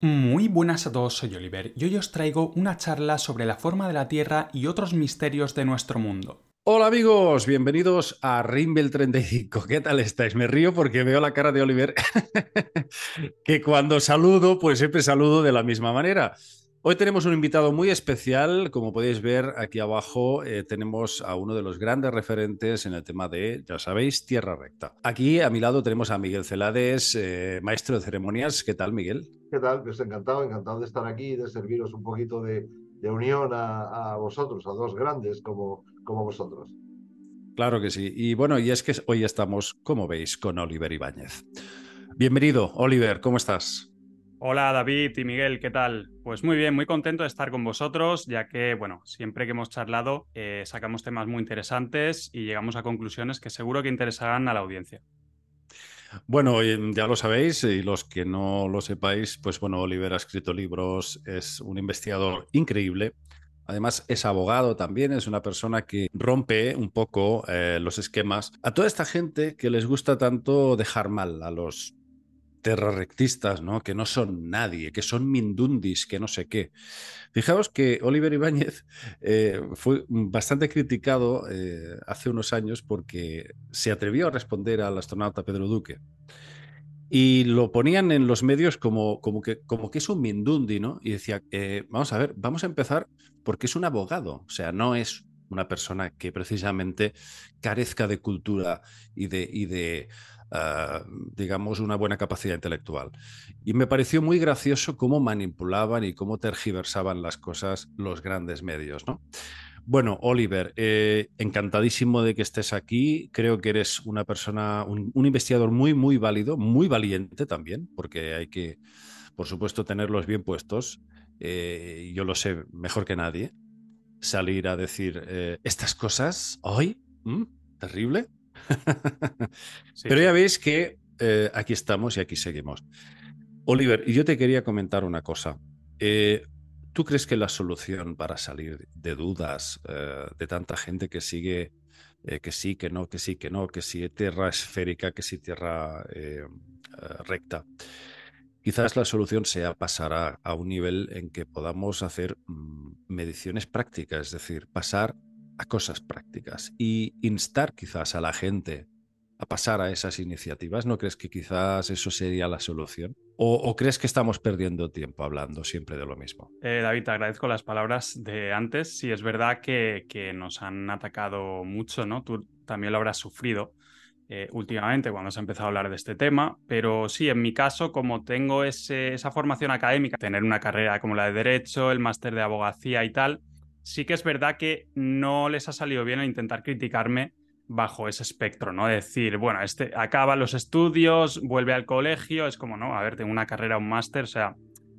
Muy buenas a todos, soy Oliver y hoy os traigo una charla sobre la forma de la Tierra y otros misterios de nuestro mundo. Hola amigos, bienvenidos a Rimbel 35. ¿Qué tal estáis? Me río porque veo la cara de Oliver, que cuando saludo, pues siempre saludo de la misma manera. Hoy tenemos un invitado muy especial, como podéis ver aquí abajo eh, tenemos a uno de los grandes referentes en el tema de, ya sabéis, Tierra Recta. Aquí a mi lado tenemos a Miguel Celades, eh, maestro de ceremonias. ¿Qué tal, Miguel? ¿Qué tal? Pues encantado, encantado de estar aquí y de serviros un poquito de, unión a, vosotros, a dos grandes como, como vosotros. Claro que sí. Y bueno, y es que hoy estamos, como veis, con Oliver Ibáñez. Bienvenido, Oliver, ¿cómo estás? Hola David y Miguel, ¿qué tal? Pues muy bien, muy contento de estar con vosotros, ya que, bueno, siempre que hemos charlado eh, sacamos temas muy interesantes y llegamos a conclusiones que seguro que interesarán a la audiencia. Bueno, ya lo sabéis y los que no lo sepáis, pues bueno, Oliver ha escrito libros, es un investigador increíble. Además, es abogado también, es una persona que rompe un poco eh, los esquemas a toda esta gente que les gusta tanto dejar mal a los terrarrectistas, ¿no? Que no son nadie, que son mindundis, que no sé qué. Fijaos que Oliver Ibáñez eh, fue bastante criticado eh, hace unos años porque se atrevió a responder al astronauta Pedro Duque. Y lo ponían en los medios como, como, que, como que es un mindundi, ¿no? Y decía, eh, vamos a ver, vamos a empezar porque es un abogado, o sea, no es una persona que precisamente carezca de cultura y de, y de Ah, digamos, una buena capacidad intelectual. Y me pareció muy gracioso cómo manipulaban y cómo tergiversaban las cosas los grandes medios, ¿no? Bueno, Oliver, eh, encantadísimo de que estés aquí. Creo que eres una persona, un, investigador muy, muy válido, muy valiente también, porque hay que, por supuesto, tenerlos bien puestos. Eh, yo lo sé mejor que nadie. Salir a decir eh, estas cosas hoy, terrible. Pero ya veis que eh, aquí estamos y aquí seguimos. Oliver, yo te quería comentar una cosa. Eh, ¿Tú crees que la solución para salir de dudas eh, de tanta gente que sigue que sí, que no, que sí, que no, que sí tierra esférica, que sí tierra recta? Quizás la solución sea pasar a, un nivel en que podamos hacer mm, mediciones prácticas, es decir, pasar a cosas prácticas y instar quizás a la gente a pasar a esas iniciativas? ¿No crees que quizás eso sería la solución? ¿O, crees que estamos perdiendo tiempo hablando siempre de lo mismo? Eh, David, te agradezco las palabras de antes. Sí, es verdad que, nos han atacado mucho, ¿no? Tú también lo habrás sufrido. Eh, últimamente cuando se ha empezado a hablar de este tema, pero sí, en mi caso, como tengo esa formación académica, tener una carrera como la de Derecho, el máster de Abogacía y tal, sí que es verdad que no les ha salido bien el intentar criticarme bajo ese espectro, ¿no? Decir, bueno, este acaba los estudios, vuelve al colegio, es como, no, a ver, tengo una carrera, un máster, o sea,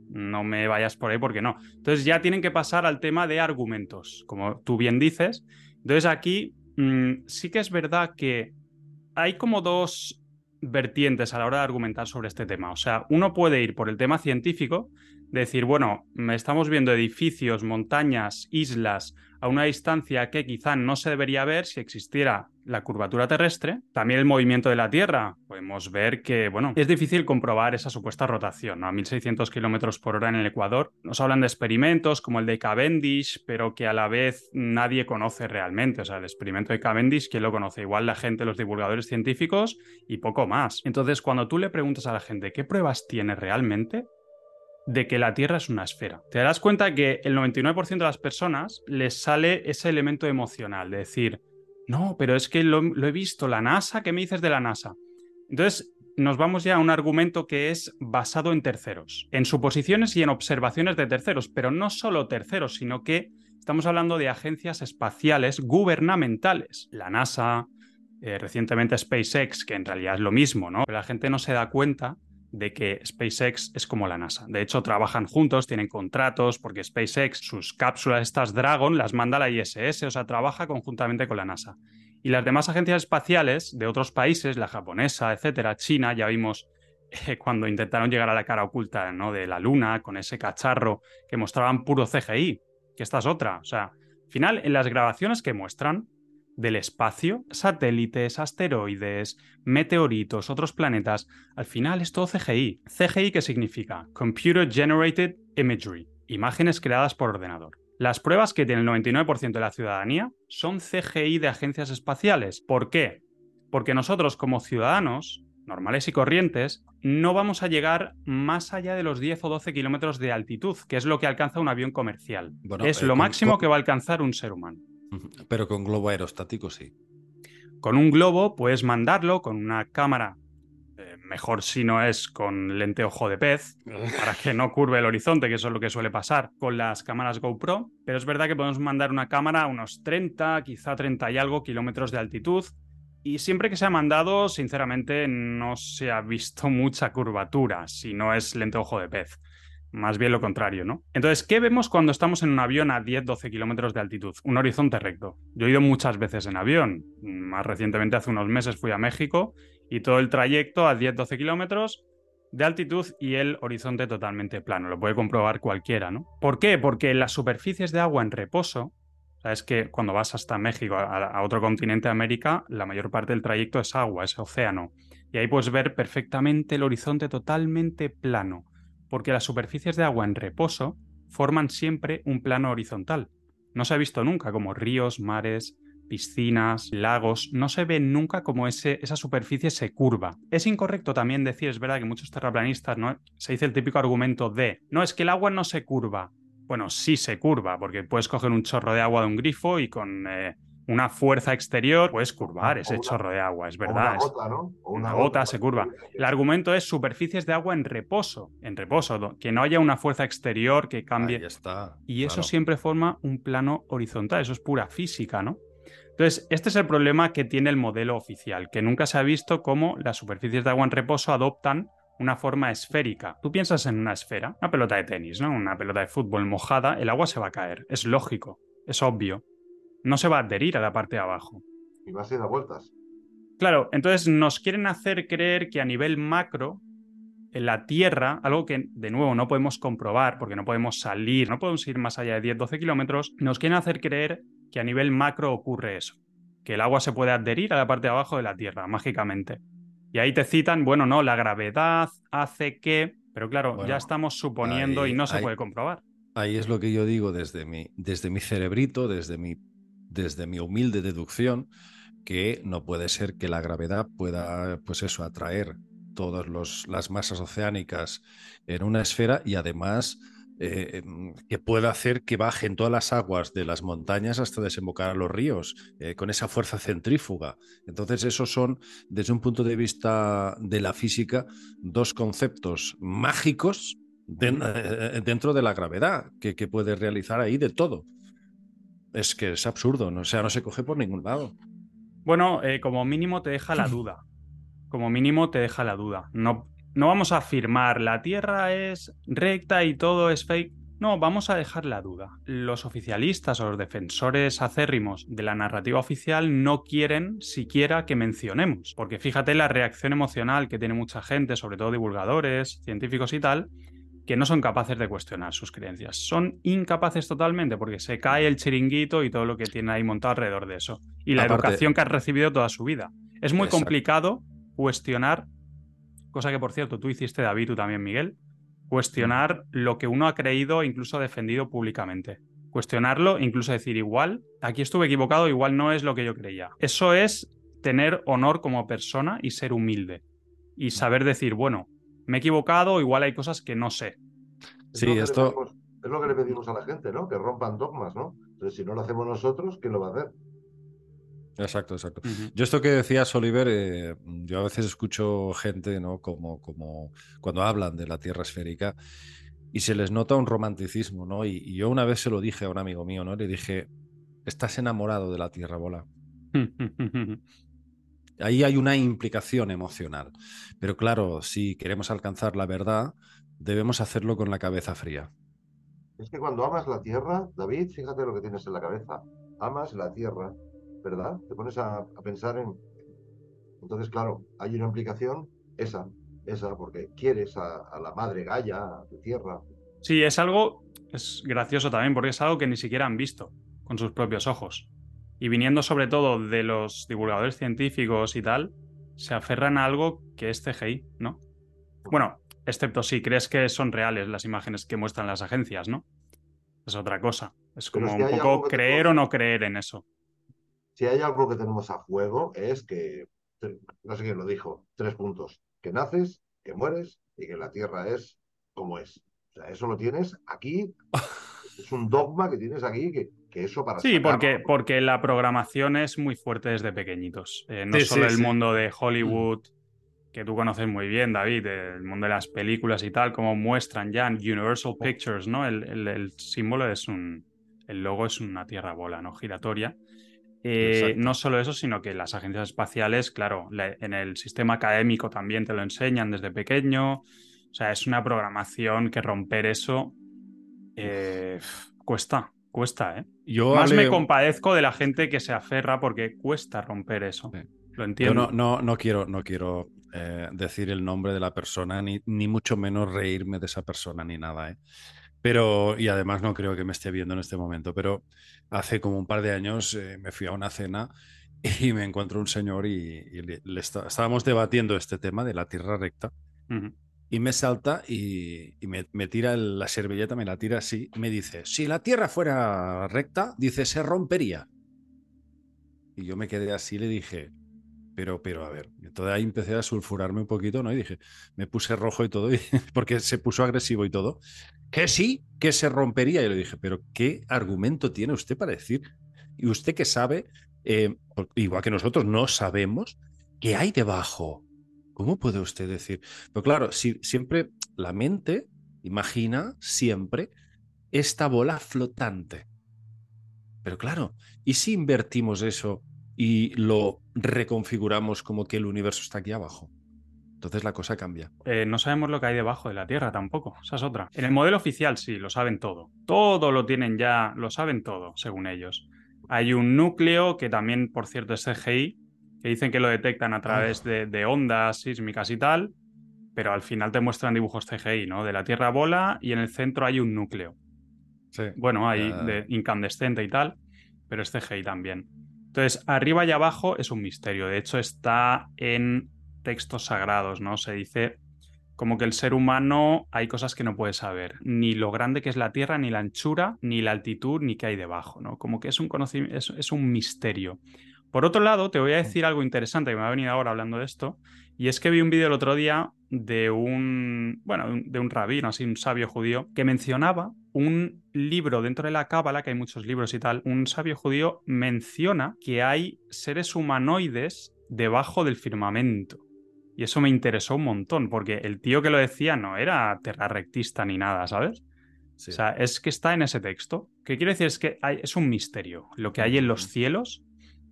no me vayas por ahí porque no. Entonces ya tienen que pasar al tema de argumentos, como tú bien dices. Entonces aquí mm, sí que es verdad que hay como dos vertientes a la hora de argumentar sobre este tema. O sea, uno puede ir por el tema científico, decir, bueno, estamos viendo edificios, montañas, islas a una distancia que quizá no se debería ver si existiera la curvatura terrestre, también el movimiento de la Tierra. Podemos ver que, bueno, es difícil comprobar esa supuesta rotación, ¿no? A 1600 kilómetros por hora en el Ecuador. Nos hablan de experimentos como el de Cavendish, pero que a la vez nadie conoce realmente. O sea, el experimento de Cavendish, ¿quién lo conoce? Igual la gente, los divulgadores científicos y poco más. Entonces, cuando tú le preguntas a la gente qué pruebas tiene realmente, de que la Tierra es una esfera. Te darás cuenta que el 99% de las personas les sale ese elemento emocional de decir, no, pero es que lo, he visto, la NASA, ¿qué me dices de la NASA? Entonces, nos vamos ya a un argumento que es basado en terceros, en suposiciones y en observaciones de terceros, pero no solo terceros, sino que estamos hablando de agencias espaciales gubernamentales. La NASA, eh, recientemente SpaceX, que en realidad es lo mismo, ¿no? Pero la gente no se da cuenta de que SpaceX es como la NASA. De hecho, trabajan juntos, tienen contratos, porque SpaceX, sus cápsulas, estas Dragon, las manda a la ISS, o sea, trabaja conjuntamente con la NASA. Y las demás agencias espaciales de otros países, la japonesa, etcétera, China, ya vimos eh, cuando intentaron llegar a la cara oculta ¿no? de la Luna con ese cacharro que mostraban puro CGI, que esta es otra. O sea, al final, en las grabaciones que muestran, del espacio, satélites, asteroides, meteoritos, otros planetas, al final es todo CGI. CGI qué significa? Computer Generated Imagery, imágenes creadas por ordenador. Las pruebas que tiene el 99% de la ciudadanía son CGI de agencias espaciales. ¿Por qué? Porque nosotros como ciudadanos normales y corrientes, no vamos a llegar más allá de los 10 o 12 kilómetros de altitud, que es lo que alcanza un avión comercial. es eh, lo máximo que va a alcanzar un ser humano. Pero con globo aerostático sí. Con un globo puedes mandarlo con una cámara, eh, mejor si no es con lente ojo de pez, para que no curve el horizonte, que eso es lo que suele pasar con las cámaras GoPro. Pero es verdad que podemos mandar una cámara a unos 30, quizá 30 y algo kilómetros de altitud. Y siempre que se ha mandado, sinceramente, no se ha visto mucha curvatura, si no es lente ojo de pez. Más bien lo contrario, ¿no? Entonces, ¿qué vemos cuando estamos en un avión a 10-12 kilómetros de altitud? Un horizonte recto. Yo he ido muchas veces en avión. Más recientemente, hace unos meses, fui a México y todo el trayecto a 10-12 kilómetros de altitud y el horizonte totalmente plano. Lo puede comprobar cualquiera, ¿no? ¿Por qué? Porque las superficies de agua en reposo, es que cuando vas hasta México, a, otro continente de América, la mayor parte del trayecto es agua, es océano. Y ahí puedes ver perfectamente el horizonte totalmente plano porque las superficies de agua en reposo forman siempre un plano horizontal. No se ha visto nunca como ríos, mares, piscinas, lagos, no se ve nunca como ese, esa superficie se curva. Es incorrecto también decir, es verdad que muchos terraplanistas ¿no? se dice el típico argumento de, no, es que el agua no se curva. Bueno, sí se curva, porque puedes coger un chorro de agua de un grifo y con eh, una fuerza exterior, puedes curvar ese chorro de agua, es verdad. una gota, ¿no? una, gota, se curva. El argumento es superficies de agua en reposo, en reposo, que no haya una fuerza exterior que cambie. Ahí está. Y eso siempre forma un plano horizontal, eso es pura física, ¿no? Entonces, este es el problema que tiene el modelo oficial, que nunca se ha visto cómo las superficies de agua en reposo adoptan una forma esférica. Tú piensas en una esfera, una pelota de tenis, ¿no? Una pelota de fútbol mojada, el agua se va a caer, es lógico, es obvio no se va a adherir a la parte de abajo. Y va a ser a vueltas. Claro, entonces nos quieren hacer creer que a nivel macro, en la Tierra, algo que de nuevo no podemos comprobar porque no podemos salir, no podemos ir más allá de 10-12 kilómetros, nos quieren hacer creer que a nivel macro ocurre eso, que el agua se puede adherir a la parte de abajo de la Tierra, mágicamente. Y ahí te citan, bueno, no, la gravedad hace que, pero claro, ya estamos suponiendo y no se puede comprobar. Ahí es lo que yo digo desde mi, desde mi cerebrito, desde mi desde mi humilde deducción, que no puede ser que la gravedad pueda, pues eso, atraer todas las masas oceánicas en una esfera y además eh, que pueda hacer que bajen todas las aguas de las montañas hasta desembocar a los ríos, eh, con esa fuerza centrífuga. Entonces, esos son, desde un punto de vista de la física, dos conceptos mágicos eh, dentro de la gravedad que puede realizar ahí de todo es que es absurdo, ¿no? o sea, no se coge por ningún lado. Bueno, eh, como mínimo te deja la duda. Como mínimo te deja la duda. No, no vamos a afirmar la Tierra es recta y todo es fake. No, vamos a dejar la duda. Los oficialistas o los defensores acérrimos de la narrativa oficial no quieren siquiera que mencionemos, porque fíjate la reacción emocional que tiene mucha gente, sobre todo divulgadores, científicos y tal, que no son capaces de cuestionar sus creencias. Son incapaces totalmente porque se cae el chiringuito y todo lo que tiene ahí montado alrededor de eso. Y la educación que has recibido toda su vida. Es muy complicado cuestionar, cosa que por cierto tú hiciste David, tú también Miguel, cuestionar mm. lo que uno ha creído e incluso defendido públicamente. Cuestionarlo, incluso decir igual, aquí estuve equivocado, igual no es lo que yo creía. Eso es tener honor como persona y ser humilde. Y mm. saber decir, bueno, me he equivocado, igual hay cosas que no sé. Sí, esto... es lo que le pedimos a la gente, ¿no? Que rompan dogmas, ¿no? Entonces, si no lo hacemos nosotros, ¿quién lo va a hacer? Exacto, exacto. Yo esto que decías, Oliver, eh, yo a veces escucho gente, ¿no? Como, como cuando hablan de la Tierra esférica y se les nota un romanticismo, ¿no? Y, y, yo una vez se lo dije a un amigo mío, ¿no? Le dije, estás enamorado de la Tierra bola. Ahí hay una implicación emocional. Pero claro, si queremos alcanzar la verdad, debemos hacerlo con la cabeza fría. Es que cuando amas la tierra, David, fíjate lo que tienes en la cabeza. Amas la tierra, ¿verdad? Te pones a, pensar en... Entonces, claro, hay una implicación esa, esa, porque quieres a, la madre Gaia, a tu tierra. Sí, es algo, es gracioso también, porque es algo que ni siquiera han visto con sus propios ojos. Y viniendo sobre todo de los divulgadores científicos y tal, se aferran a algo que es CGI, ¿no? Bueno, excepto si crees que son reales las imágenes que muestran las agencias, ¿no? Es otra cosa. Es como un poco creer o no creer en eso. Si hay algo que tenemos a juego es que, no sé quién lo dijo, tres puntos. Que naces, que mueres y que la Tierra es como es. O sea, eso lo tienes aquí. es un dogma que tienes aquí que, eso para... Sí, porque, porque la programación es muy fuerte desde pequeñitos. Eh, no solo el mundo de Hollywood, que tú conoces muy bien, David, el mundo de las películas y tal, como muestran ya en Universal Pictures, ¿no? El, símbolo es un... El logo es una tierra bola, ¿no? Giratoria. Eh, no solo eso, sino que las agencias espaciales, claro, en el sistema académico también te lo enseñan desde pequeño. O sea, es una programación que romper eso eh, cuesta, cuesta, ¿eh? Yo Más me compadezco de la gente que se aferra porque cuesta romper eso. Lo entiendo. Yo no, no, quiero, no quiero eh, decir el nombre de la persona, ni, ni, mucho menos reírme de esa persona, ni nada, ¿eh? Pero, y además no creo que me esté viendo en este momento, pero hace como un par de años me fui a una cena y me encuentro un señor y, le, estábamos debatiendo este tema de la tierra recta y me salta y, me, tira la servilleta, me la tira así, me dice, si la Tierra fuera recta, dice, se rompería. Y yo me quedé así le dije, pero, pero, a ver, entonces ahí empecé a sulfurarme un poquito, ¿no? Y dije, me puse rojo y todo, porque se puso agresivo y todo, que sí, que se rompería. Y le dije, pero ¿qué argumento tiene usted para decir? Y usted que sabe, eh, igual que nosotros, no sabemos qué hay debajo ¿Cómo puede usted decir? Pero claro, si, siempre la mente imagina siempre esta bola flotante. Pero claro, ¿y si invertimos eso y lo reconfiguramos como que el universo está aquí abajo? Entonces la cosa cambia. Eh, no sabemos lo que hay debajo de la Tierra tampoco, esa es otra. En el modelo oficial sí, lo saben todo. Todo lo tienen ya, lo saben todo, según ellos. Hay un núcleo que también, por cierto, es CGI, que dicen que lo detectan a través de, ondas sísmicas y tal, pero al final te muestran dibujos CGI, ¿no? De la Tierra bola y en el centro hay un núcleo. Sí. Bueno, hay de incandescente y tal, pero es CGI también. Entonces, arriba y abajo es un misterio. De hecho, está en textos sagrados, ¿no? Se dice como que el ser humano hay cosas que no puede saber, ni lo grande que es la Tierra, ni la anchura, ni la altitud, ni qué hay debajo, ¿no? Como que es un conocimiento, es un misterio. Por otro lado, te voy a decir algo interesante que me ha venido ahora hablando de esto, y es que vi un vídeo el otro día de un, bueno, de un rabino, así un sabio judío, que mencionaba un libro dentro de la Cábala, que hay muchos libros y tal, un sabio judío menciona que hay seres humanoides debajo del firmamento. Y eso me interesó un montón, porque el tío que lo decía no era terrarrectista ni nada, ¿sabes? O sea, es que está en ese texto. ¿Qué quiere decir? Es que hay, es un misterio. Lo que hay en los cielos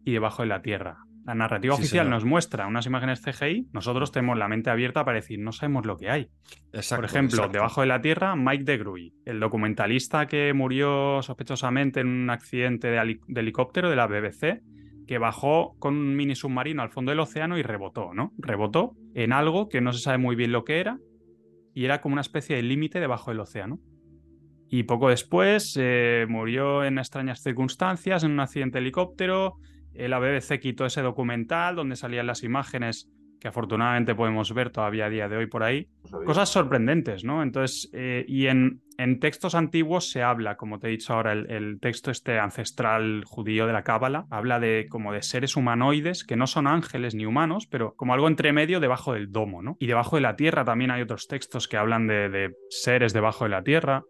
y debajo de la tierra. La narrativa oficial nos muestra unas imágenes CGI, nosotros tenemos la mente abierta para decir, no sabemos lo que hay. Por ejemplo, debajo de la tierra, Mike de el documentalista que murió sospechosamente en un accidente de, helicóptero de la BBC, que bajó con un mini submarino al fondo del océano y rebotó, ¿no? Rebotó en algo que no se sabe muy bien lo que era y era como una especie de límite debajo del océano. Y poco después eh, murió en extrañas circunstancias en un accidente de helicóptero la BBC quitó ese documental donde salían las imágenes que afortunadamente podemos ver todavía a día de hoy por ahí. Cosas sorprendentes, ¿no? Entonces, eh, y en, en, textos antiguos se habla, como te he dicho ahora, el, texto este ancestral judío de la Cábala, habla de como de seres humanoides que no son ángeles ni humanos, pero como algo entre medio debajo del domo, ¿no? Y debajo de la tierra también hay otros textos que hablan de, de seres debajo de la tierra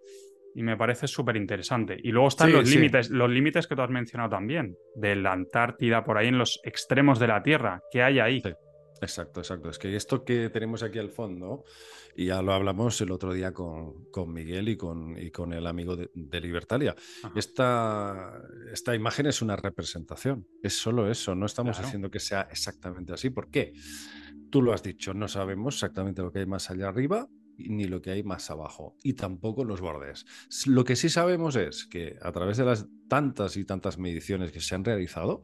y me parece súper interesante. Y luego están los límites, los límites que tú has mencionado también, de la Antártida, por ahí en los extremos de la Tierra, ¿qué hay ahí? Exacto, exacto. Es que esto que tenemos aquí al fondo, y ya lo hablamos el otro día con, con Miguel y con, y con el amigo de, Libertalia, esta, esta, imagen es una representación, es solo eso, no estamos haciendo que sea exactamente así. ¿Por qué? Tú lo has dicho, no sabemos exactamente lo que hay más allá arriba, ni lo que hay más abajo, y tampoco los bordes. Lo que sí sabemos es que a través de las tantas y tantas mediciones que se han realizado,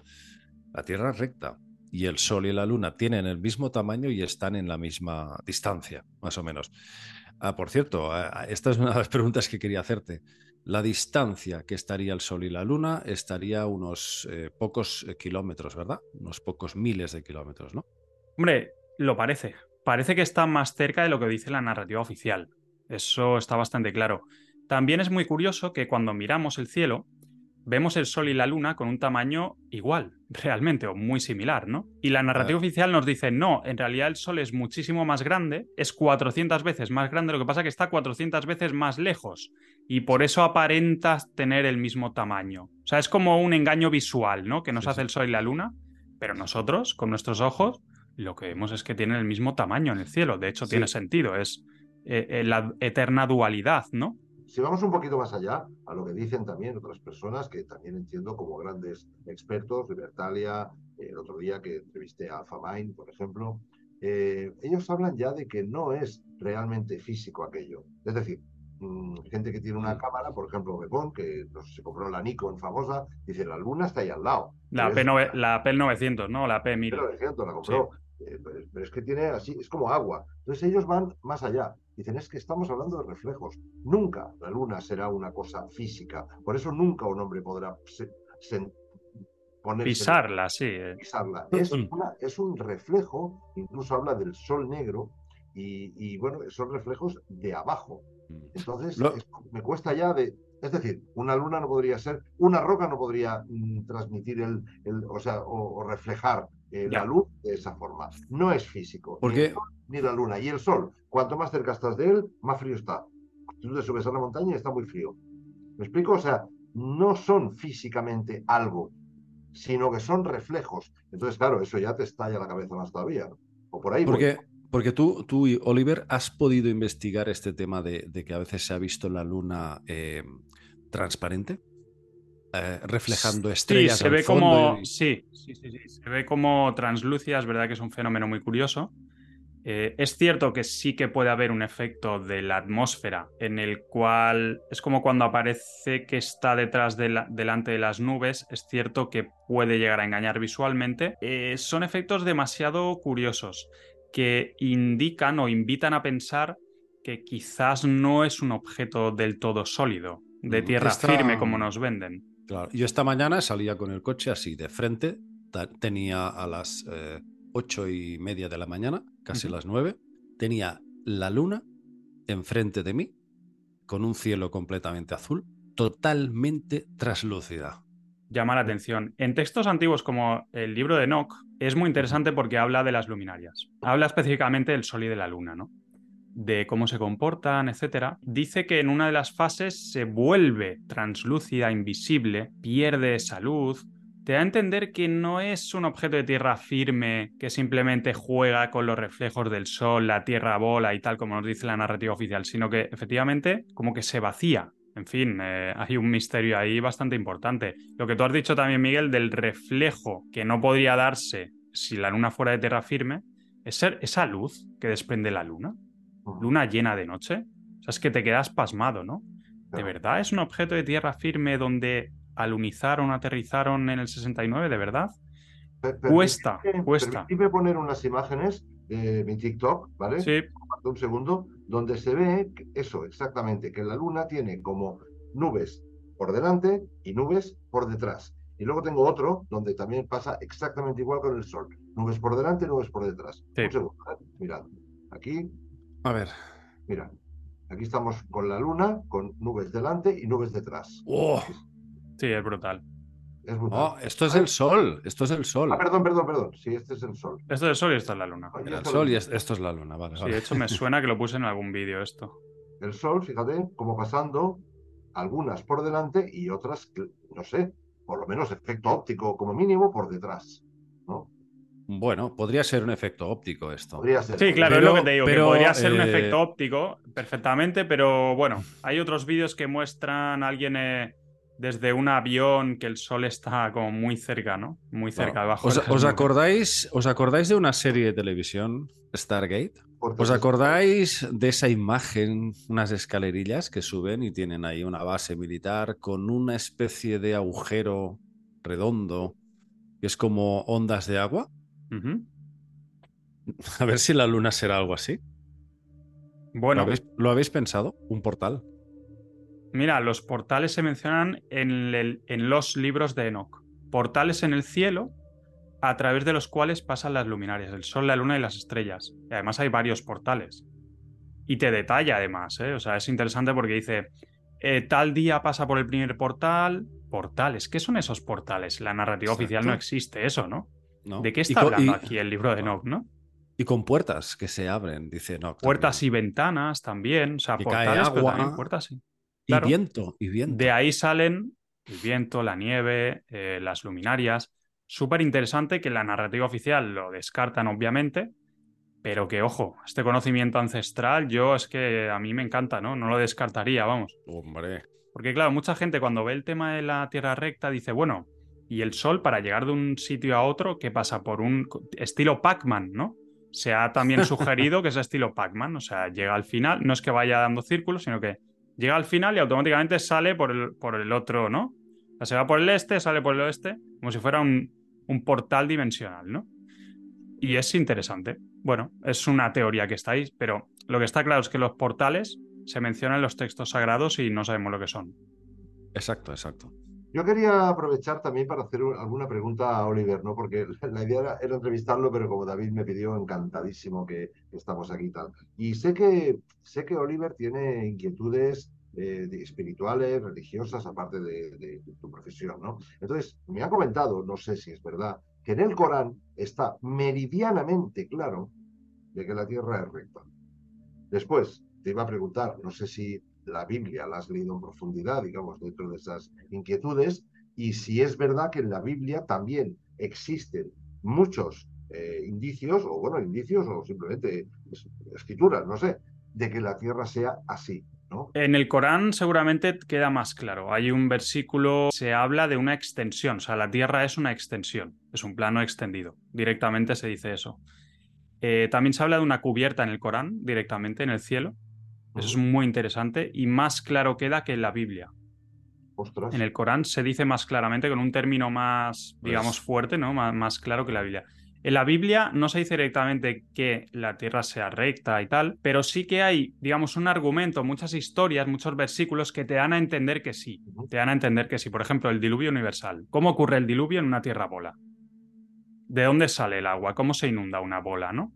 la Tierra es recta y el Sol y la Luna tienen el mismo tamaño y están en la misma distancia, más o menos. Ah, por cierto, ah, esta es una de las preguntas que quería hacerte. la distancia que estaría el Sol y la Luna estaría unos eh, pocos eh, kilómetros, ¿verdad? Unos pocos miles de kilómetros, ¿no? Hombre, lo parece. Parece que está más cerca de lo que dice la narrativa oficial. Eso está bastante claro. También es muy curioso que cuando miramos el cielo, vemos el Sol y la Luna con un tamaño igual, realmente, o muy similar, ¿no? Y la narrativa oficial nos dice, no, en realidad el Sol es muchísimo más grande, es 400 veces más grande, lo que pasa es que está 400 veces más lejos, y por eso aparenta tener el mismo tamaño. O sea, es como un engaño visual, ¿no? Que nos hace el Sol y la Luna, pero nosotros, con nuestros ojos, lo que vemos es que tienen el mismo tamaño en el cielo, de hecho tiene sentido, es eh, eh, la eterna dualidad, ¿no? Si vamos un poquito más allá, a lo que dicen también otras personas que también entiendo como grandes expertos, Libertalia, el otro día que entrevisté a Famain, por ejemplo, eh, ellos hablan ya de que no es realmente físico aquello. Es decir, mm, gente que tiene una cámara, por ejemplo, Bepon, que se compró la Nikon famosa, dice, la luna está ahí al lado. La, P, la P900, ¿no? La P1000. P900 la compró. Eh, pero es que tiene así, es como agua. Entonces ellos van más allá. Dicen, es que estamos hablando de reflejos. Nunca la luna será una cosa física. Por eso nunca un hombre podrá ponerse, pisarla, sí. Eh. Pisarla. Es, es un reflejo, incluso habla del sol negro, y, bueno, son reflejos de abajo. Mm. Entonces, me cuesta ya de. Es decir, una luna no podría ser, una roca no podría mm, transmitir el, el, o sea, o reflejar eh, la luz de esa forma. No es físico. Porque... Ni, la luna. Y el sol, cuanto más cerca estás de él, más frío está. Tú te subes a la montaña y está muy frío. ¿Me explico? O sea, no son físicamente algo, sino que son reflejos. Entonces, claro, eso ya te estalla la cabeza más todavía. O por ahí. Porque, porque tú, tú, Oliver, has podido investigar este tema de, que a veces se ha visto la luna eh, transparente. Eh, reflejando estrellas. Sí, se ve como. Sí, sí, sí, se ve como translúcida, es verdad que es un fenómeno muy curioso. Eh, es cierto que sí que puede haber un efecto de la atmósfera en el cual es como cuando aparece que está detrás de la, delante de las nubes, es cierto que puede llegar a engañar visualmente. Eh, son efectos demasiado curiosos que indican o invitan a pensar que quizás no es un objeto del todo sólido, de mm, tierra firme como nos venden. Claro, yo esta mañana salía con el coche así de frente, tenía a las eh, ocho y media de la mañana, casi las nueve, tenía la luna enfrente de mí, con un cielo completamente azul, totalmente traslúcida. Llama la atención. En textos antiguos como el libro de Enoch, es muy interesante porque habla de las luminarias. Habla específicamente del sol y de la luna, ¿no? De cómo se comportan, etc., dice que en una de las fases se vuelve translúcida, invisible, pierde esa luz. Te da a entender que no es un objeto de tierra firme que simplemente juega con los reflejos del sol, la tierra bola y tal, como nos dice la narrativa oficial, sino que efectivamente como que se vacía. En fin, eh, hay un misterio ahí bastante importante. Lo que tú has dicho también, Miguel, del reflejo que no podría darse si la luna fuera de tierra firme, es esa luz que desprende la luna luna llena de noche. O sea, es que te quedas pasmado, ¿no? ¿De verdad es un objeto de tierra firme donde alunizaron, aterrizaron en el 69? ¿De verdad? cuesta, cuesta. Permíteme poner unas imágenes de mi TikTok, ¿vale? Sí. Un segundo, donde se ve eso, exactamente, que la luna tiene como nubes por delante y nubes por detrás. Y luego tengo otro donde también pasa exactamente igual con el sol. Nubes por delante, nubes por detrás. Un segundo, ¿eh? mirad. Aquí a ver. Mira, aquí estamos con la luna, con nubes delante y nubes detrás. ¡Oh! Sí, es brutal. Es brutal. Oh, esto es el sol, esto es el sol. Ah, perdón, perdón, perdón. Sí, este es el sol. Esto es el sol y esta es la luna. el sol y esto es la luna, vale. Sí, de hecho me suena que lo puse en algún vídeo esto. El sol, fíjate, como pasando algunas por delante y otras, no sé, por lo menos efecto óptico como mínimo por detrás. ¿No? Bueno, podría ser un efecto óptico esto. Sí, claro, es lo que te digo, que podría ser un eh, efecto óptico perfectamente, pero bueno, hay otros vídeos que muestran a alguien eh, desde un avión que el sol está como muy cerca, ¿no? Muy cerca debajo. ¿Os, acordáis, ¿Os acordáis de una serie de televisión, Stargate? ¿Os acordáis de esa imagen, unas escalerillas que suben y tienen ahí una base militar con una especie de agujero redondo que es como ondas de agua? A ver si la luna será algo así. Bueno. ¿Lo habéis, pensado? ¿Un portal? Mira, los portales se mencionan en, el- en los libros de Enoch. Portales en el cielo a través de los cuales pasan las luminarias, el sol, la luna y las estrellas. Y además hay varios portales. Y te detalla además, ¿eh? O sea, es interesante porque dice, eh, tal día pasa por el primer portal. Portales, ¿qué son esos portales? La narrativa Exacto. oficial no existe eso, ¿no? ¿No? ¿De qué Y está co- hablando y- aquí el libro de Enoch, no? Y con puertas que se abren, dice no. Puertas y ventanas también, o sea, cae pero agua. también puertas sí. y viento, y viento. De ahí salen el viento, la nieve, eh, las luminarias. Súper interesante que la narrativa oficial lo descartan, obviamente, pero que, ojo, este conocimiento ancestral, yo es que a mí me encanta, ¿no? No lo descartaría, vamos. Hombre, Porque, claro, mucha gente cuando ve el tema de la Tierra recta dice, bueno, y el Sol para llegar de un sitio a otro, ¿qué pasa? Por un estilo Pac-Man, ¿no? Se ha también sugerido que es estilo Pac-Man, o sea, llega al final, no es que vaya dando círculos, sino que llega al final y automáticamente sale por el, por el otro, ¿no? O sea, se va por el este, sale por el oeste, como si fuera un, un portal dimensional, ¿no? Y es interesante. Bueno, es una teoría que está ahí, pero lo que está claro es que los portales se mencionan en los textos sagrados y no sabemos lo que son. exacto, exacto. Yo quería aprovechar también para hacer un- alguna pregunta a Oliver, ¿no? Porque la idea era, entrevistarlo, pero como David me pidió, encantadísimo que estamos aquí y tal. Y sé que, sé que Oliver tiene inquietudes eh, espirituales, religiosas, aparte de tu profesión, ¿no? Entonces, me ha comentado, no sé si es verdad, que en el Corán está meridianamente claro de que la Tierra es recta. Después, te iba a preguntar, no sé si la Biblia la has leído en profundidad, digamos, dentro de esas inquietudes, y si es verdad que en la Biblia también existen muchos eh, indicios, o bueno, indicios, o simplemente es- escrituras, no sé, de que la Tierra sea así, ¿no? En el Corán seguramente queda más claro. Hay un versículo, se habla de una extensión, o sea, la Tierra es una extensión, es un plano extendido. Directamente se dice eso. Eh, también se habla de una cubierta en el Corán, directamente en el cielo. Eso es muy interesante y más claro queda que en la Biblia. Ostras. En el Corán se dice más claramente, con un término más, digamos, Pues- fuerte, ¿no? Más, más claro que la Biblia. En la Biblia no se dice directamente que la tierra sea recta y tal, pero sí que hay, digamos, un argumento, muchas historias, muchos versículos que te dan a entender que sí. Te dan a entender que sí. Por ejemplo, el diluvio universal. ¿Cómo ocurre el diluvio en una tierra bola? ¿De dónde sale el agua? ¿Cómo se inunda una bola, no?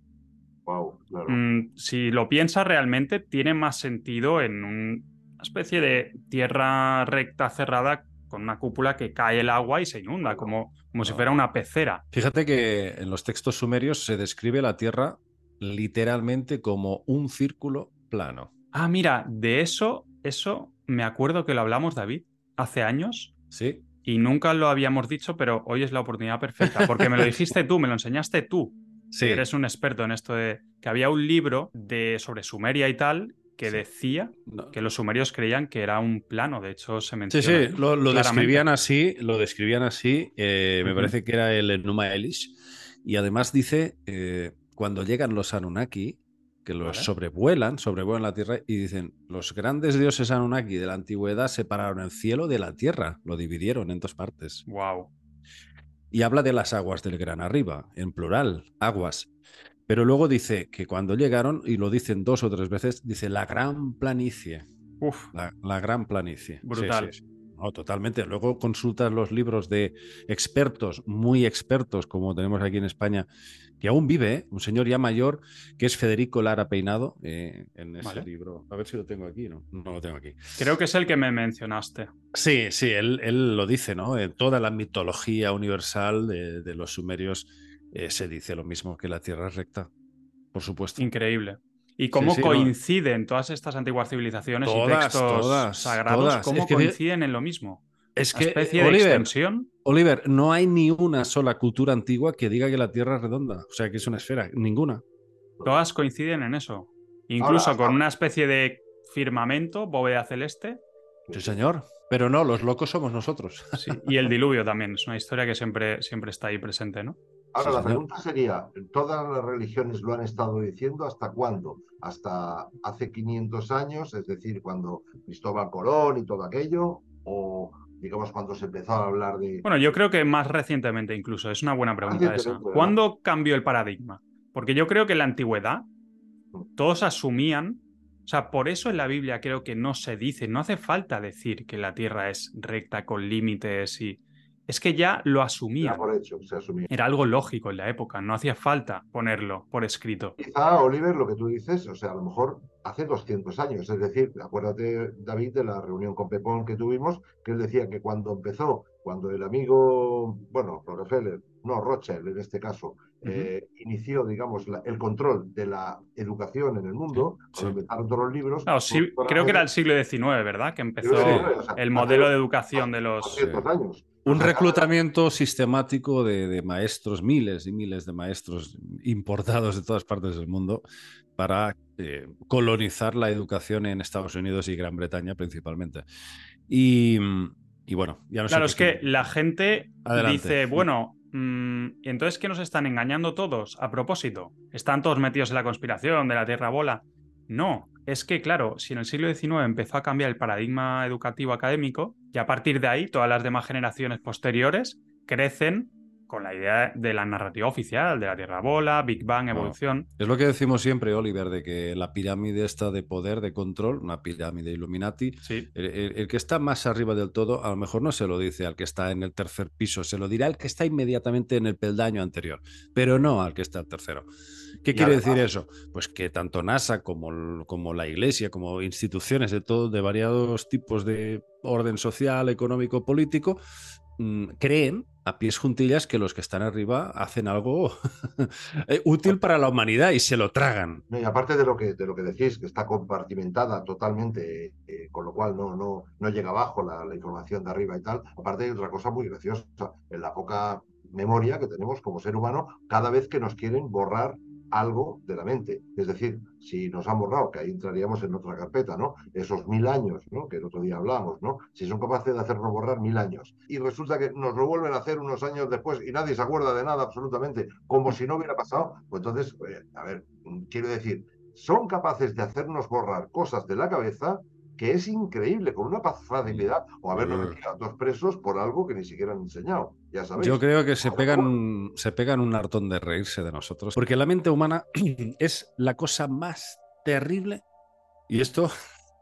Wow, claro. Mm, si lo piensas realmente, tiene más sentido en un- una especie de tierra recta cerrada con una cúpula que cae el agua y se inunda, como, como si fuera una pecera. Fíjate que en los textos sumerios se describe la Tierra literalmente como un círculo plano. Ah, mira, de eso, eso me acuerdo que lo hablamos, David, hace años ¿Sí? y nunca lo habíamos dicho, pero hoy es la oportunidad perfecta, porque me lo dijiste tú, me lo enseñaste tú. Sí. Eres un experto en esto de que había un libro de sobre Sumeria y tal que Sí. decía No. que los sumerios creían que era un plano, de hecho se Sí, menciona. sí, lo, lo describían así, lo describían así, eh, me parece que era el Enuma Elish, y además dice, eh, cuando llegan los Anunnaki, que los Vale. sobrevuelan, sobrevuelan la Tierra y dicen, los grandes dioses Anunnaki de la antigüedad separaron el cielo de la Tierra, lo dividieron en dos partes. Wow. Y habla de las aguas del gran arriba, en plural, aguas. Pero luego dice que cuando llegaron, y lo dicen dos o tres veces, dice la gran planicie. Uf, La, la gran planicie. Sí, Brutal. sí, sí. No, totalmente. Luego consultas los libros de expertos, muy expertos, como tenemos aquí en España, que aún vive, ¿eh? un señor ya mayor, que es Federico Lara Peinado, eh, en ese Vale. libro. A ver si lo tengo aquí, ¿no? No lo tengo aquí. creo que es el que me mencionaste. Sí, sí, él, él lo dice, ¿no? En toda la mitología universal de, de los sumerios eh, se dice lo mismo, que la Tierra es recta, por supuesto. Increíble. Y cómo sí, coinciden todas estas antiguas civilizaciones y textos todas, sagrados, todas. cómo Es que- coinciden en lo mismo. Es que, especie de Oliver, extensión. Oliver, no hay ni una sola cultura antigua que diga que la Tierra es redonda, o sea, que es una esfera, ninguna. Todas coinciden en eso. Incluso Ahora, con ahora- una especie de firmamento, bóveda celeste. Sí, señor. Pero no, los locos somos nosotros. Sí, Y el diluvio también. Es una historia que siempre, siempre está ahí presente, ¿no? Ahora, Sí, la señor. pregunta sería, ¿todas las religiones lo han estado diciendo hasta cuándo? ¿Hasta hace 500 años, es decir, cuando Cristóbal Colón y todo aquello? ¿O digamos cuando se empezó a hablar de... Bueno, yo creo que más recientemente incluso. Es una buena pregunta esa. ¿Cuándo cambió el paradigma? Porque yo creo que en la antigüedad todos asumían O sea, por eso en la Biblia creo que no se dice, no hace falta decir que la tierra es recta con límites y... Es que ya lo asumía. por hecho, se asumía. Era algo lógico en la época, no hacía falta ponerlo por escrito. Quizá, Oliver, lo que tú dices, o sea, a lo mejor hace 200 años, es decir, acuérdate, David, de la reunión con Pepón que tuvimos, que él decía que cuando empezó, cuando el amigo, bueno, Rockefeller, no, Rothschild en este caso, eh, inició, digamos, el control de la educación en el mundo, cuando empezaron todos los libros. Pues, creo que era el siglo XIX, ¿verdad? Que empezó el modelo de educación de los. años. Un reclutamiento sistemático de, maestros, miles y miles de maestros importados de todas partes del mundo para eh, colonizar la educación en Estados Unidos y Gran Bretaña principalmente. Y, bueno, ya no Claro, es que la gente dice, bueno, Mm, ¿Y entonces qué nos están engañando todos? A propósito, ¿están todos metidos en la conspiración de la Tierra bola? No, es que claro, si en el siglo XIX empezó a cambiar el paradigma educativo académico, y a partir de ahí todas las demás generaciones posteriores crecen con la idea de la narrativa oficial, de la Tierra bola, Big Bang, evolución. Es lo que decimos siempre, Oliver, de que la pirámide está de poder, de control, una pirámide Illuminati, el, que está más arriba del todo, a lo mejor no se lo dice al que está en el tercer piso, se lo dirá al que está inmediatamente en el peldaño anterior, pero no al que está el tercero. ¿Qué quiere decir eso? Pues que tanto NASA como, como la Iglesia, como instituciones de todo, de variados tipos de orden social, económico, político, mm, creen a pies juntillas que los que están arriba hacen algo eh, útil para la humanidad y se lo tragan. y aparte de lo que, de lo que decís, que está compartimentada totalmente, eh, con lo cual no, no, no llega abajo la, la, información de arriba y tal, aparte hay otra cosa muy graciosa, en la poca memoria que tenemos como ser humano, cada vez que nos quieren borrar algo de la mente. Es decir, si nos han borrado, que ahí entraríamos en otra carpeta, ¿no? Esos mil años, ¿no? Que el otro día hablamos, ¿no? Si son capaces de hacernos borrar mil años y resulta que nos lo vuelven a hacer unos años después y nadie se acuerda de nada absolutamente, como si no hubiera pasado, pues entonces, eh, a ver, quiero decir, son capaces de hacernos borrar cosas de la cabeza que es increíble, con una facilidad, o habernos metido a dos presos por algo que ni siquiera han enseñado. Ya sabéis. Yo creo que se pegan, se pegan un hartón de reírse de nosotros, porque la mente humana es la cosa más terrible. Y esto,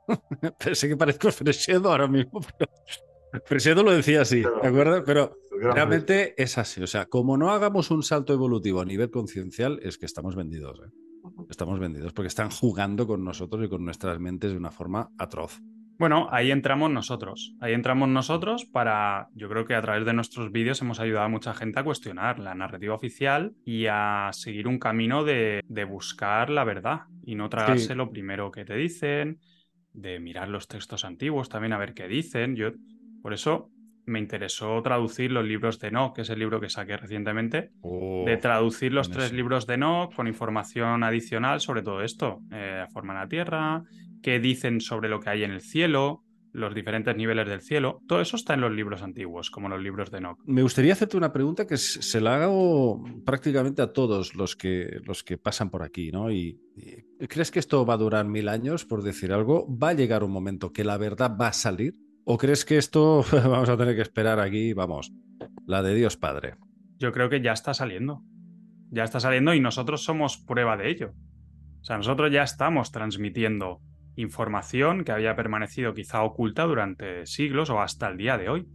sé que parezco Fresedo ahora mismo, pero Fresedo lo decía así, ¿de acuerdo? Pero realmente es así. O sea, como no hagamos un salto evolutivo a nivel conciencial, es que estamos vendidos. ¿eh? Estamos vendidos porque están jugando con nosotros y con nuestras mentes de una forma atroz. Bueno, ahí entramos nosotros. Ahí entramos nosotros para, yo creo que a través de nuestros vídeos hemos ayudado a mucha gente a cuestionar la narrativa oficial y a seguir un camino de, buscar la verdad y no tragarse lo primero que te dicen, de mirar los textos antiguos también a ver qué dicen. Yo, por eso me interesó traducir los libros de No, que es el libro que saqué recientemente, de oh, traducir los tres libros de No con información adicional sobre todo esto, eh, la forma en la Tierra, qué dicen sobre lo que hay en el cielo, los diferentes niveles del cielo. Todo eso está en los libros antiguos, como los libros de Enoch. Me gustaría hacerte una pregunta que se la hago prácticamente a todos los que, los que pasan por aquí, ¿no? y, ¿Crees que esto va a durar mil años, por decir algo? ¿Va a llegar un momento que la verdad va a salir? ¿O crees que esto vamos a tener que esperar aquí, vamos, la de Dios Padre? Yo creo que ya está saliendo. Ya está saliendo y nosotros somos prueba de ello. O sea, nosotros ya estamos transmitiendo información que había permanecido quizá oculta durante siglos o hasta el día de hoy.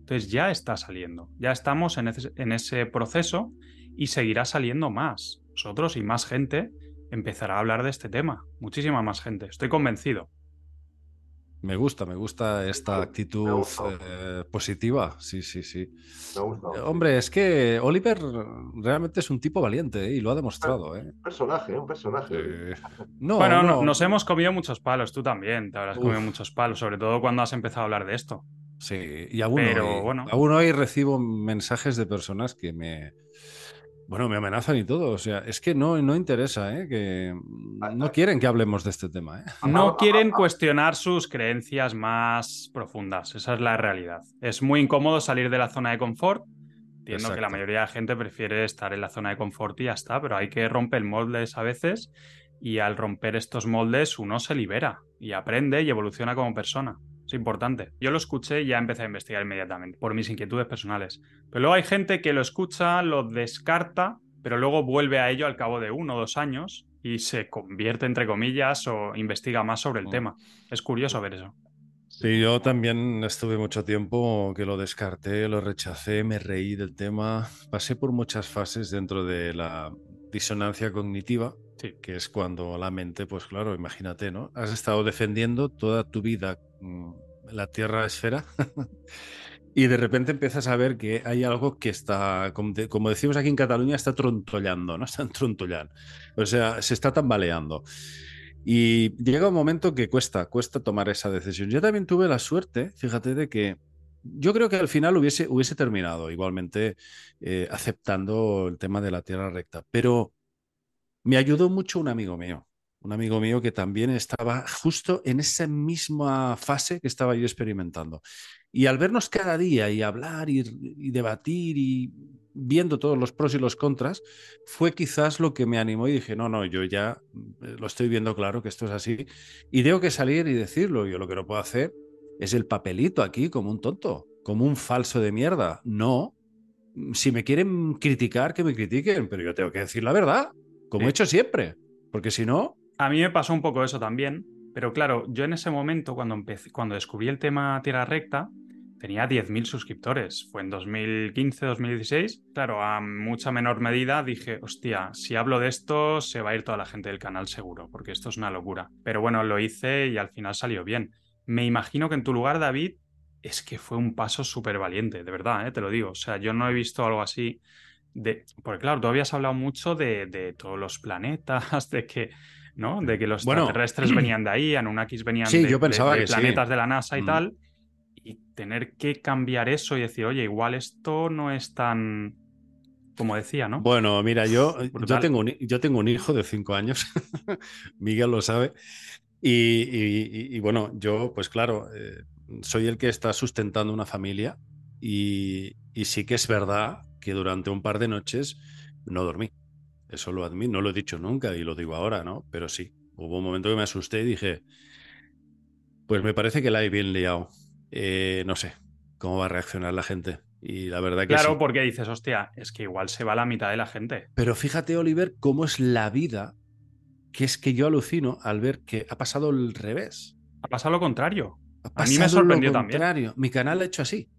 Entonces ya está saliendo, ya estamos en ese, en ese proceso y seguirá saliendo más. Nosotros y más gente empezará a hablar de este tema, muchísima más gente, estoy convencido. Me gusta, me gusta esta actitud eh, positiva. Sí, sí, sí. Me gusta. Eh, hombre, es que Oliver realmente es un tipo valiente ¿eh? y lo ha demostrado. Un personaje, un personaje. No, bueno, nos hemos comido muchos palos, tú también te habrás comido muchos palos, sobre todo cuando has empezado a hablar de esto. Sí, y aún, hoy, aún hoy recibo mensajes de personas que me, bueno, me amenazan y todo. O sea, es que no, no interesa, ¿eh? que no quieren que hablemos de este tema. ¿eh? No quieren cuestionar sus creencias más profundas. Esa es la realidad. Es muy incómodo salir de la zona de confort. Entiendo que la mayoría de la gente prefiere estar en la zona de confort y ya está, pero hay que romper moldes a veces y al romper estos moldes uno se libera y aprende y evoluciona como persona. Es importante. Yo lo escuché y ya empecé a investigar inmediatamente por mis inquietudes personales. Pero luego hay gente que lo escucha, lo descarta, pero luego vuelve a ello al cabo de uno o dos años y se convierte, entre comillas, o investiga más sobre el mm. tema. Es curioso ver eso. Sí, yo también estuve mucho tiempo que lo descarté, lo rechacé, me reí del tema. Pasé por muchas fases dentro de la disonancia cognitiva, que es cuando la mente, pues claro, imagínate, ¿no? Has estado defendiendo toda tu vida la Tierra esfera y de repente empiezas a ver que hay algo que está, como, decimos aquí en Cataluña, está trontollando, ¿no? Está trontollando. O sea, se está tambaleando. Y llega un momento que cuesta, cuesta tomar esa decisión. Yo también tuve la suerte, fíjate, de que yo creo que al final hubiese, hubiese terminado igualmente eh, aceptando el tema de la tierra recta, pero me ayudó mucho un amigo mío, un amigo mío que también estaba justo en esa misma fase que estaba yo experimentando. Y al vernos cada día y hablar y, y debatir y viendo todos los pros y los contras, fue quizás lo que me animó y dije, no, no, yo ya eh, lo estoy viendo claro que esto es así y tengo que salir y decirlo. Yo lo que no puedo hacer es el papelito aquí como un tonto, como un falso de mierda. No, si me quieren criticar, que me critiquen, pero yo tengo que decir la verdad, como he hecho siempre, porque si no... A mí me pasó un poco eso también, pero claro, yo en ese momento, cuando, empecé, cuando descubrí el tema Tierra Recta, tenía 10.000 suscriptores. Fue en 2015, 2016. Claro, a mucha menor medida dije, hostia, si hablo de esto se va a ir toda la gente del canal seguro, porque esto es una locura. Pero bueno, lo hice y al final salió bien. Me imagino que en tu lugar, David, es que fue un paso súper valiente, de verdad, ¿eh? te lo digo. O sea, yo no he visto algo así. De... Porque claro, tú habías hablado mucho de, todos los planetas, de que, ¿no? De que los extraterrestres venían de ahí, Anunnakis venían de, yo pensaba planetas de la NASA y mm. tal y tener que cambiar eso y decir, oye, igual esto no es tan, como decía, ¿no? Bueno, mira, yo, yo, tengo, un, yo tengo un hijo de cinco años, Miguel lo sabe, y, bueno, yo, pues claro, eh, soy el que está sustentando una familia y, sí que es verdad que durante un par de noches no dormí. Eso lo admito, no lo he dicho nunca y lo digo ahora, ¿no? Pero sí, hubo un momento que me asusté y dije, pues me parece que la he bien liado. Eh, no sé cómo va a reaccionar la gente. Y la verdad que Claro, porque dices, hostia, es que igual se va la mitad de la gente. Pero fíjate, Oliver, cómo es la vida, que es que yo alucino al ver que ha pasado el revés. Ha pasado lo contrario. a mí me sorprendió lo contrario. Mi canal ha hecho así.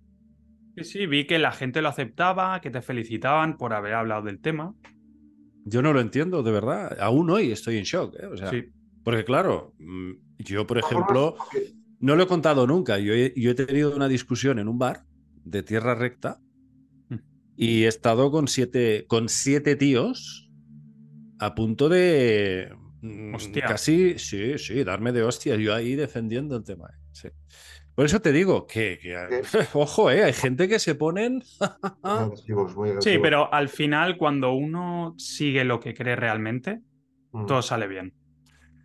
Sí, sí, vi que la gente lo aceptaba, que te felicitaban por haber hablado del tema. Yo no lo entiendo, de verdad. Aún hoy estoy en shock. ¿eh? O sea, Porque claro, mm, yo, por ejemplo, no lo he contado nunca. Yo he, tenido una discusión en un bar de tierra recta mm. y he estado con siete, con siete tíos a punto de mm, casi, sí, sí, darme de hostia. Yo ahí defendiendo el tema. ¿eh? Por eso te digo que, ojo, ¿eh? hay gente que se ponen. sí, pero al final, cuando uno sigue lo que cree realmente, mm. todo sale bien.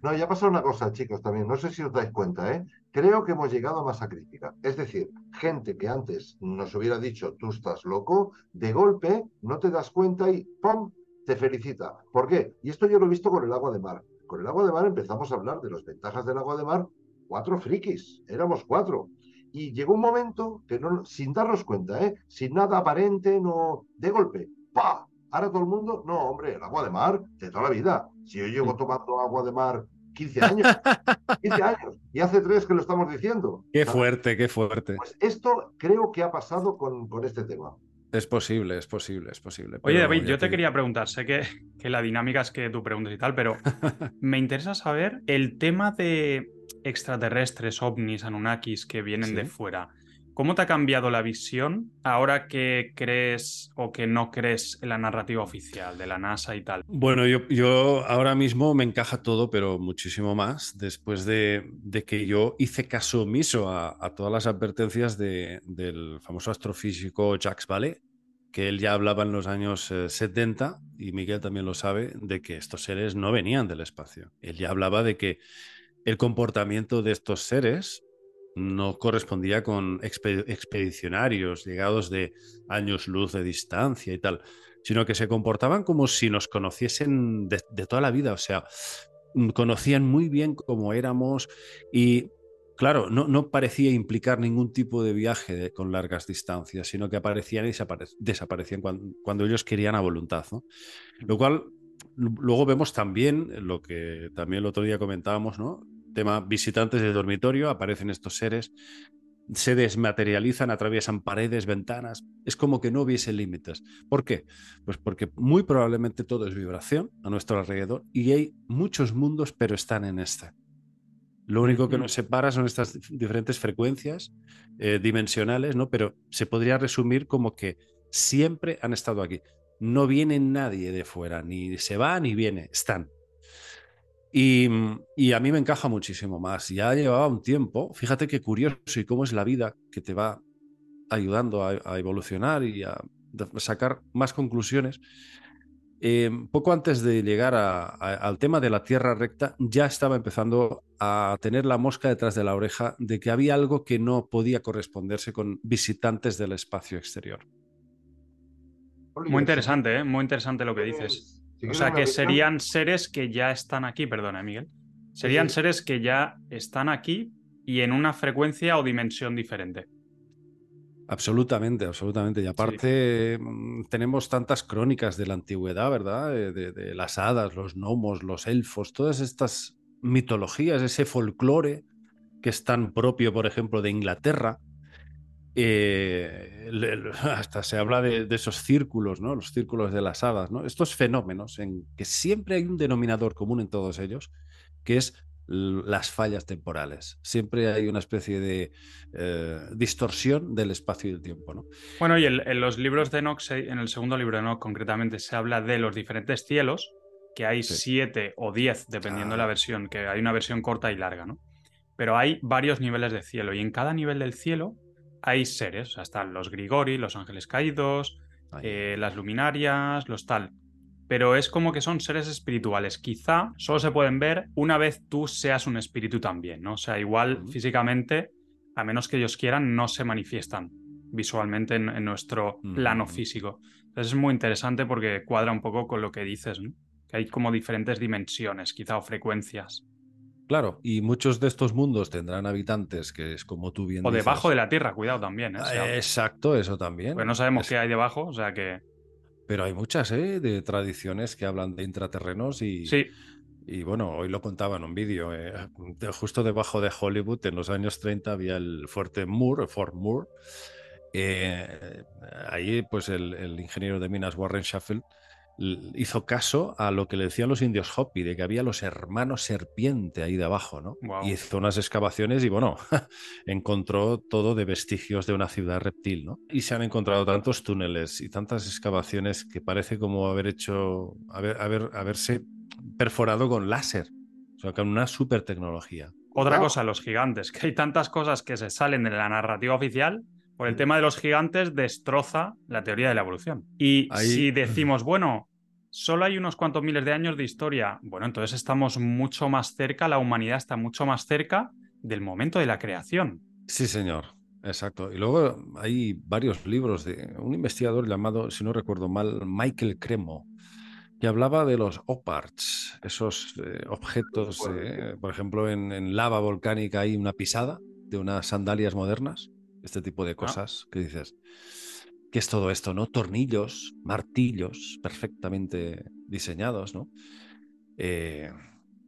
No, ya pasado una cosa, chicos, también. No sé si os dais cuenta, ¿eh? creo que hemos llegado a masa crítica. Es decir, gente que antes nos hubiera dicho tú estás loco, de golpe no te das cuenta y ¡pum! te felicita. ¿Por qué? Y esto yo lo he visto con el agua de mar. Con el agua de mar empezamos a hablar de las ventajas del agua de mar, cuatro frikis, éramos cuatro. Y llegó un momento que no, sin darnos cuenta, ¿eh? sin nada aparente, no, de golpe, ¡pa! Ahora todo el mundo, no, hombre, el agua de mar de toda la vida. Si yo llevo tomando agua de mar 15 años. 15 años. Y hace tres que lo estamos diciendo. Qué fuerte, qué fuerte. Pues esto creo que ha pasado con, con este tema. Es posible, es posible, es posible. Oye, David, yo te, quería preguntar, sé que, que, la dinámica es que tú preguntes y tal, pero me interesa saber el tema de extraterrestres, ovnis, anunnakis que vienen de fuera. ¿Cómo te ha cambiado la visión ahora que crees o que no crees en la narrativa oficial de la NASA y tal? Bueno, yo, ahora mismo me encaja todo, pero muchísimo más, después de, que yo hice caso omiso a, todas las advertencias del famoso astrofísico Jacques Vallée, que él ya hablaba en los años 70, eh, y Miguel también lo sabe, de que estos seres no venían del espacio. Él ya hablaba de que el comportamiento de estos seres no correspondía con expedicionarios llegados de años luz de distancia y tal, sino que se comportaban como si nos conociesen de, toda la vida, o sea, mm, conocían muy bien cómo éramos y, claro, no, parecía implicar ningún tipo de viaje con largas distancias, sino que aparecían y desaparecían cuando, ellos querían a voluntad, Lo cual luego vemos también lo que también el otro día comentábamos, ¿no? Tema visitantes de dormitorio, aparecen estos seres, se desmaterializan, atraviesan paredes, ventanas. Es como que no hubiese límites. ¿Por qué? Pues porque muy probablemente todo es vibración a nuestro alrededor y hay muchos mundos, pero están en este. Lo único que nos separa son estas diferentes frecuencias eh, dimensionales, ¿no? Pero se podría resumir como que siempre han estado aquí. No viene nadie de fuera, ni se va ni viene, están. Y, a mí me encaja muchísimo más. Ya llevaba un tiempo, fíjate qué curioso y cómo es la vida que te va ayudando a, evolucionar y a sacar más conclusiones. Eh, poco antes de llegar al tema de la tierra recta, ya estaba empezando a tener la mosca detrás de la oreja de que había algo que no podía corresponderse con visitantes del espacio exterior. Muy interesante, ¿eh? muy interesante lo que dices. O sea, que serían seres que ya están aquí, perdona, Miguel. Serían seres que ya están aquí y en una frecuencia o dimensión diferente. Absolutamente, absolutamente. Y aparte mm, tenemos tantas crónicas de la antigüedad, ¿verdad? De, las hadas, los gnomos, los elfos, todas estas mitologías, ese folclore que es tan propio, por ejemplo, de Inglaterra. Eh, hasta se habla de, esos círculos, ¿no? Los círculos de las hadas, ¿no? Estos fenómenos en que siempre hay un denominador común en todos ellos, que es las fallas temporales. Siempre hay una especie de eh, distorsión del espacio y del tiempo. ¿no? Bueno, y en los libros de Enoch, en el segundo libro de Enoch concretamente, se habla de los diferentes cielos, que hay siete o diez, dependiendo de la ah. versión, que hay una versión corta y larga, ¿no? Pero hay varios niveles de cielo, y en cada nivel del cielo hay seres, o sea, están los Grigori, los ángeles caídos, eh, las luminarias, los tal pero es como que son seres espirituales. Quizá solo se pueden ver una vez tú seas un espíritu también, ¿no? O sea, igual físicamente, a menos que ellos quieran, no se manifiestan visualmente en, nuestro plano físico. Entonces es muy interesante porque cuadra un poco con lo que dices, ¿no? Que hay como diferentes dimensiones, quizá, o frecuencias. Claro, y muchos de estos mundos tendrán habitantes que es como tú bien O debajo de la Tierra, cuidado también. ¿eh? Exacto, eso también. Pues no sabemos qué hay debajo, o sea que... Pero hay muchas ¿eh? de tradiciones que hablan de intraterrenos y, sí. y bueno, hoy lo contaba en un vídeo. Eh, justo debajo de Hollywood, en los años 30, había el fuerte Moore, Fort Moore. Eh, ahí, pues el, ingeniero de minas Warren Sheffield hizo caso a lo que le decían los indios Hopi, de que había los hermanos serpiente ahí de abajo, ¿no? Y hizo unas excavaciones y bueno, encontró todo de vestigios de una ciudad reptil, ¿no? Y se han encontrado tantos túneles y tantas excavaciones que parece como haber hecho, haber, haberse perforado con láser, o sea, con una super tecnología. Otra cosa, los gigantes, que hay tantas cosas que se salen de la narrativa oficial por el tema de los gigantes destroza la teoría de la evolución. Y si decimos, bueno, solo hay unos cuantos miles de años de historia, bueno, entonces estamos mucho más cerca, la humanidad está mucho más cerca del momento de la creación. Sí, señor. Exacto. Y luego hay varios libros de un investigador llamado, si no recuerdo mal, Michael Cremo, que hablaba de los oparts, esos eh, objetos, eh, por ejemplo, en, lava volcánica hay una pisada de unas sandalias modernas este tipo de ah. cosas que dices, ¿qué es todo esto, no? Tornillos, martillos perfectamente diseñados, ¿no? Eh,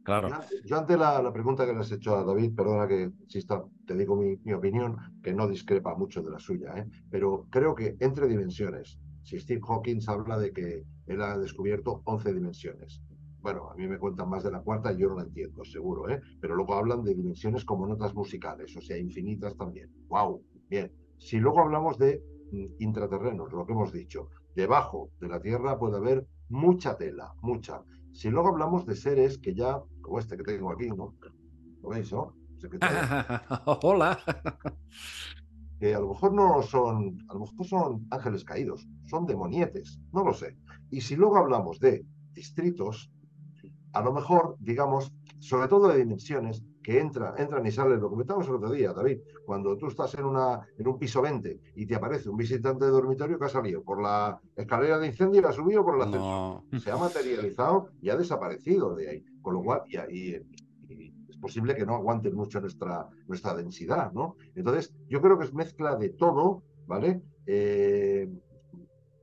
claro. Yo ante la, pregunta que le has hecho a David, perdona que insista, te digo mi, opinión, que no discrepa mucho de la suya, ¿eh? pero creo que entre dimensiones, si Steve Hawking habla de que él ha descubierto 11 dimensiones, bueno, a mí me cuentan más de la cuarta y yo no la entiendo, seguro, ¿eh? Pero luego hablan de dimensiones como notas musicales, o sea, infinitas también. ¡Wow! Bien, si luego hablamos de mm, intraterrenos, lo que hemos dicho, debajo de la Tierra puede haber mucha tela, mucha. Si luego hablamos de seres que ya, como este que tengo aquí, ¿no? ¿Lo veis, no? Hola. Que a lo mejor no son, a lo mejor son ángeles caídos, son demonietes, no lo sé. Y si luego hablamos de distritos, a lo mejor, digamos, sobre todo de dimensiones, que entra, entran y salen. Lo comentamos el otro día, David. Cuando tú estás en, una, en un piso 20 y te aparece un visitante de dormitorio que ha salido por la escalera de incendio y ha subido por el ascensor. Se ha materializado y ha desaparecido de ahí. Con lo cual, y, es posible que no aguanten mucho nuestra, nuestra densidad, ¿no? Entonces, yo creo que es mezcla de todo, ¿vale? Eh,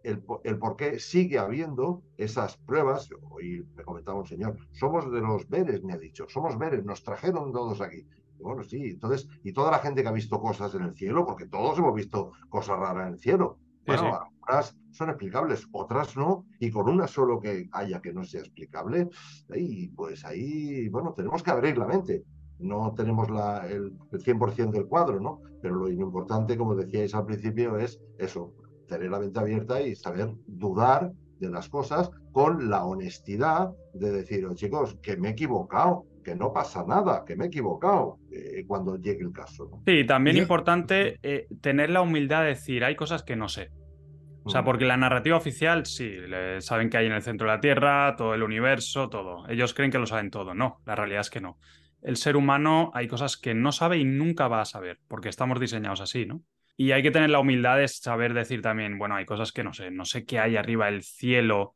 el, el, por qué sigue habiendo esas pruebas. Hoy me comentaba un señor, somos de los veres, me ha dicho, somos veres, nos trajeron todos aquí. bueno, sí, entonces, y toda la gente que ha visto cosas en el cielo, porque todos hemos visto cosas raras en el cielo. Bueno, sí, algunas son explicables, otras no, y con una solo que haya que no sea explicable, y pues ahí, bueno, tenemos que abrir la mente no tenemos la, el, el 100% del cuadro, ¿no? Pero lo importante, como decíais al principio, es eso, tener la mente abierta y saber dudar de las cosas con la honestidad de decir, oh, chicos, que me he equivocado, que no pasa nada, que me he equivocado eh, cuando llegue el caso. ¿no? Sí, también importante eh, tener la humildad de decir, hay cosas que no sé. O sea, mm. porque la narrativa oficial, sí, saben que hay en el centro de la Tierra, todo el universo, todo. Ellos creen que lo saben todo. No, la realidad es que no el ser humano hay cosas que no sabe y nunca va a saber, porque estamos diseñados así, ¿no? Y hay que tener la humildad de saber decir también, bueno, hay cosas que no sé, no sé qué hay arriba del cielo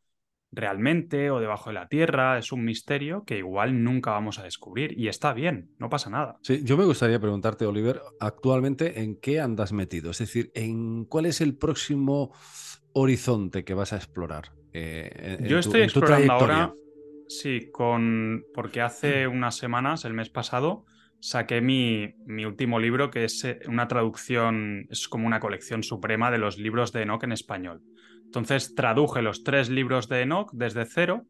realmente o debajo de la tierra, es un misterio que igual nunca vamos a descubrir y está bien, no pasa nada. Sí, yo me gustaría preguntarte, Oliver, actualmente en qué andas metido, es decir, en cuál es el próximo horizonte que vas a explorar. Eh, yo estoy explorando ahora Sí, con porque hace unas semanas, el mes pasado, saqué mi, mi, último libro, que es eh, una traducción, es como una colección suprema de los libros de Enoch en español. Entonces traduje los tres libros de Enoch desde cero,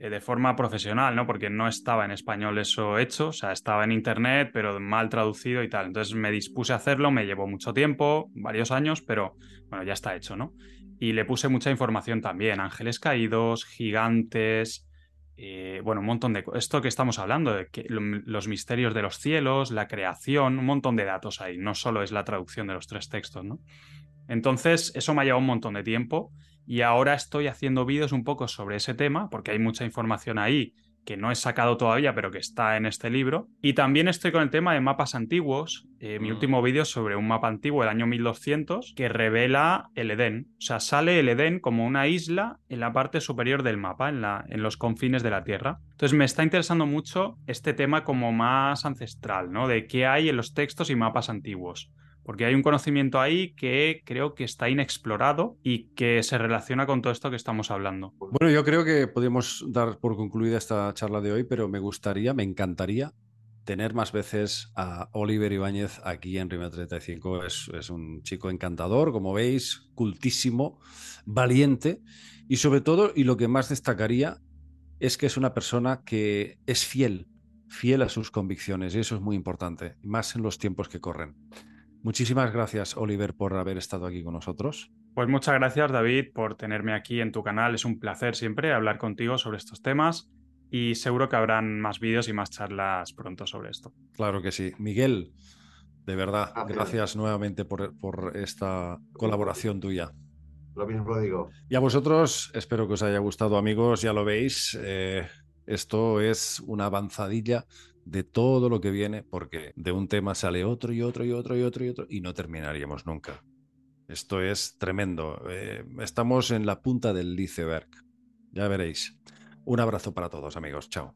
eh, de forma profesional, ¿no? Porque no estaba en español eso hecho, o sea, estaba en internet, pero mal traducido y tal. Entonces me dispuse a hacerlo, me llevó mucho tiempo, varios años, pero bueno, ya está hecho, ¿no? Y le puse mucha información también, ángeles caídos, gigantes, eh, bueno, un montón de esto que estamos hablando, de que los misterios de los cielos, la creación, un montón de datos ahí, no solo es la traducción de los tres textos, ¿no? Entonces, eso me ha llevado un montón de tiempo y ahora estoy haciendo vídeos un poco sobre ese tema, porque hay mucha información ahí que no he sacado todavía, pero que está en este libro. Y también estoy con el tema de mapas antiguos. Eh, mi mm. último vídeo sobre un mapa antiguo del año 1200 que revela el Edén. O sea, sale el Edén como una isla en la parte superior del mapa, en, la, en los confines de la Tierra. Entonces me está interesando mucho este tema como más ancestral, ¿no? De qué hay en los textos y mapas antiguos porque hay un conocimiento ahí que creo que está inexplorado y que se relaciona con todo esto que estamos hablando. Bueno, yo creo que podemos dar por concluida esta charla de hoy, pero me gustaría, me encantaría tener más veces a Oliver Ibáñez aquí en Rima 35. Es, es un chico encantador, como veis, cultísimo, valiente y sobre todo, y lo que más destacaría, es que es una persona que es fiel, fiel a sus convicciones y eso es muy importante, más en los tiempos que corren. Muchísimas gracias, Oliver, por haber estado aquí con nosotros. Pues muchas gracias, David, por tenerme aquí en tu canal. Es un placer siempre hablar contigo sobre estos temas y seguro que habrán más vídeos y más charlas pronto sobre esto. Claro que sí. Miguel, de verdad, gracias nuevamente por, esta colaboración tuya. Lo mismo digo. Y a vosotros, espero que os haya gustado, amigos. Ya lo veis, eh, esto es una avanzadilla de todo lo que viene, porque de un tema sale otro y otro y otro y otro y otro y no terminaríamos nunca. Esto es tremendo. Eh, estamos en la punta del iceberg. Ya veréis. Un abrazo para todos, amigos. Chao.